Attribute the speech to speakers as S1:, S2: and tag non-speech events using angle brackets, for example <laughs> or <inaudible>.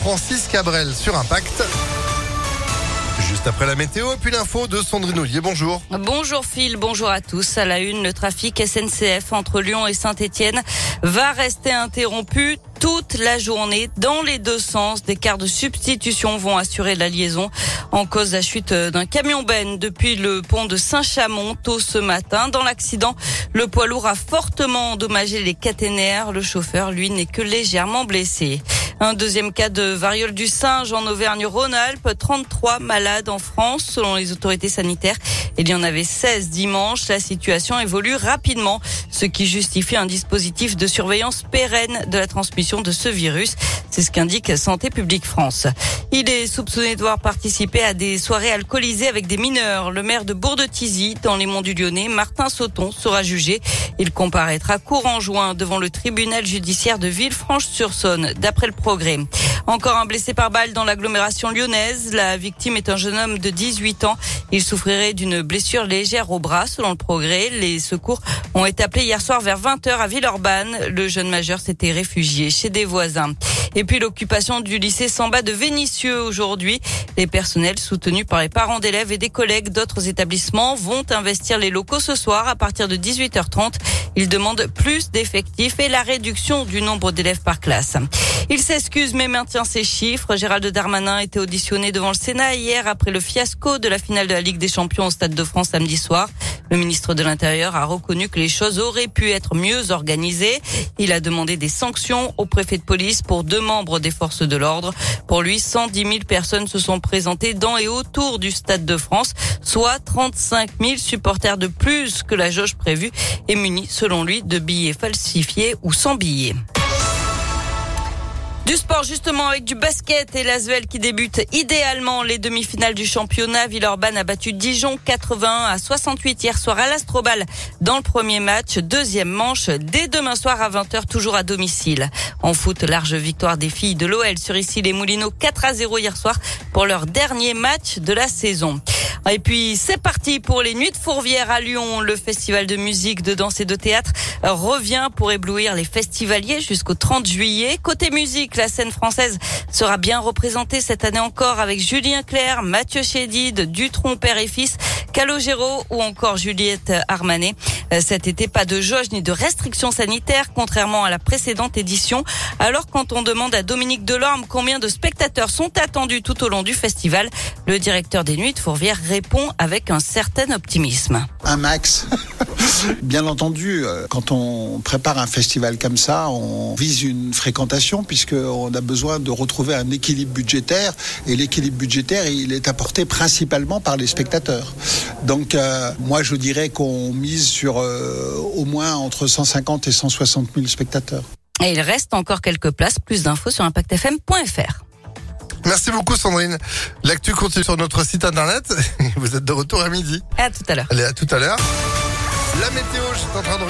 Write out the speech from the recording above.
S1: Francis Cabrel sur Impact. Juste après la météo, puis l'info de Sandrine Ollier. Bonjour.
S2: Bonjour Phil, bonjour à tous. À la une, le trafic SNCF entre Lyon et Saint-Etienne va rester interrompu toute la journée dans les deux sens. Des cars de substitution vont assurer la liaison en cause de la chute d'un camion Ben depuis le pont de Saint-Chamond tôt ce matin. Dans l'accident, le poids lourd a fortement endommagé les caténaires. Le chauffeur, lui, n'est que légèrement blessé. Un deuxième cas de variole du singe en Auvergne-Rhône-Alpes. 33 malades en France selon les autorités sanitaires. Il y en avait 16 dimanche. La situation évolue rapidement, ce qui justifie un dispositif de surveillance pérenne de la transmission de ce virus. C'est ce qu'indique Santé publique France. Il est soupçonné de devoir participer à des soirées alcoolisées avec des mineurs. Le maire de Bourg-de-Tizy, dans les Monts du Lyonnais, Martin Sauton, sera jugé. Il comparaîtra courant juin devant le tribunal judiciaire de Villefranche-sur-Saône, d'après le Encore un blessé par balle dans l'agglomération lyonnaise. La victime est un jeune homme de 18 ans. Il souffrirait d'une blessure légère au bras, selon le progrès. Les secours ont été appelés hier soir vers 20h à Villeurbanne. Le jeune majeur s'était réfugié chez des voisins. Et puis l'occupation du lycée Samba de Vénissieux aujourd'hui. Les personnels soutenus par les parents d'élèves et des collègues d'autres établissements vont investir les locaux ce soir à partir de 18h30. Ils demandent plus d'effectifs et la réduction du nombre d'élèves par classe. Il s'excuse mais maintient ses chiffres. Gérald Darmanin était auditionné devant le Sénat hier après le fiasco de la finale de la Ligue des Champions au Stade de France samedi soir. Le ministre de l'Intérieur a reconnu que les choses auraient pu être mieux organisées. Il a demandé des sanctions au préfet de police pour deux membres des forces de l'ordre. Pour lui, 110 000 personnes se sont présentées dans et autour du Stade de France, soit 35 000 supporters de plus que la jauge prévue et munis, selon lui, de billets falsifiés ou sans billets. Du sport justement avec du basket et l'Asvel qui débute idéalement les demi-finales du championnat. Villeurbanne a battu Dijon 81 à 68 hier soir à l'Astrobal dans le premier match. Deuxième manche dès demain soir à 20h toujours à domicile. En foot, large victoire des filles de l'OL sur ici les Moulineaux 4 à 0 hier soir pour leur dernier match de la saison. Et puis c'est parti pour les Nuits de Fourvière à Lyon. Le festival de musique, de danse et de théâtre revient pour éblouir les festivaliers jusqu'au 30 juillet. Côté musique, la scène française sera bien représentée cette année encore avec Julien Clerc, Mathieu Chédid, Dutron père et fils, Calogero ou encore Juliette Armanet. Euh, cet été, pas de jauge ni de restrictions sanitaires, contrairement à la précédente édition. Alors, quand on demande à Dominique Delorme combien de spectateurs sont attendus tout au long du festival, le directeur des Nuits de Fourvière répond avec un certain optimisme.
S3: Un max. <laughs> Bien entendu, euh, quand on prépare un festival comme ça, on vise une fréquentation puisqu'on a besoin de retrouver un équilibre budgétaire et l'équilibre budgétaire, il est apporté principalement par les spectateurs. Donc euh, moi, je dirais qu'on mise sur euh, au moins entre 150 et 160 000 spectateurs.
S2: Et il reste encore quelques places. Plus d'infos sur impactfm.fr.
S1: Merci beaucoup Sandrine. L'actu continue sur notre site internet. <laughs> Vous êtes de retour à midi.
S2: À tout à l'heure.
S1: Allez, à tout à l'heure. La météo, je suis en train de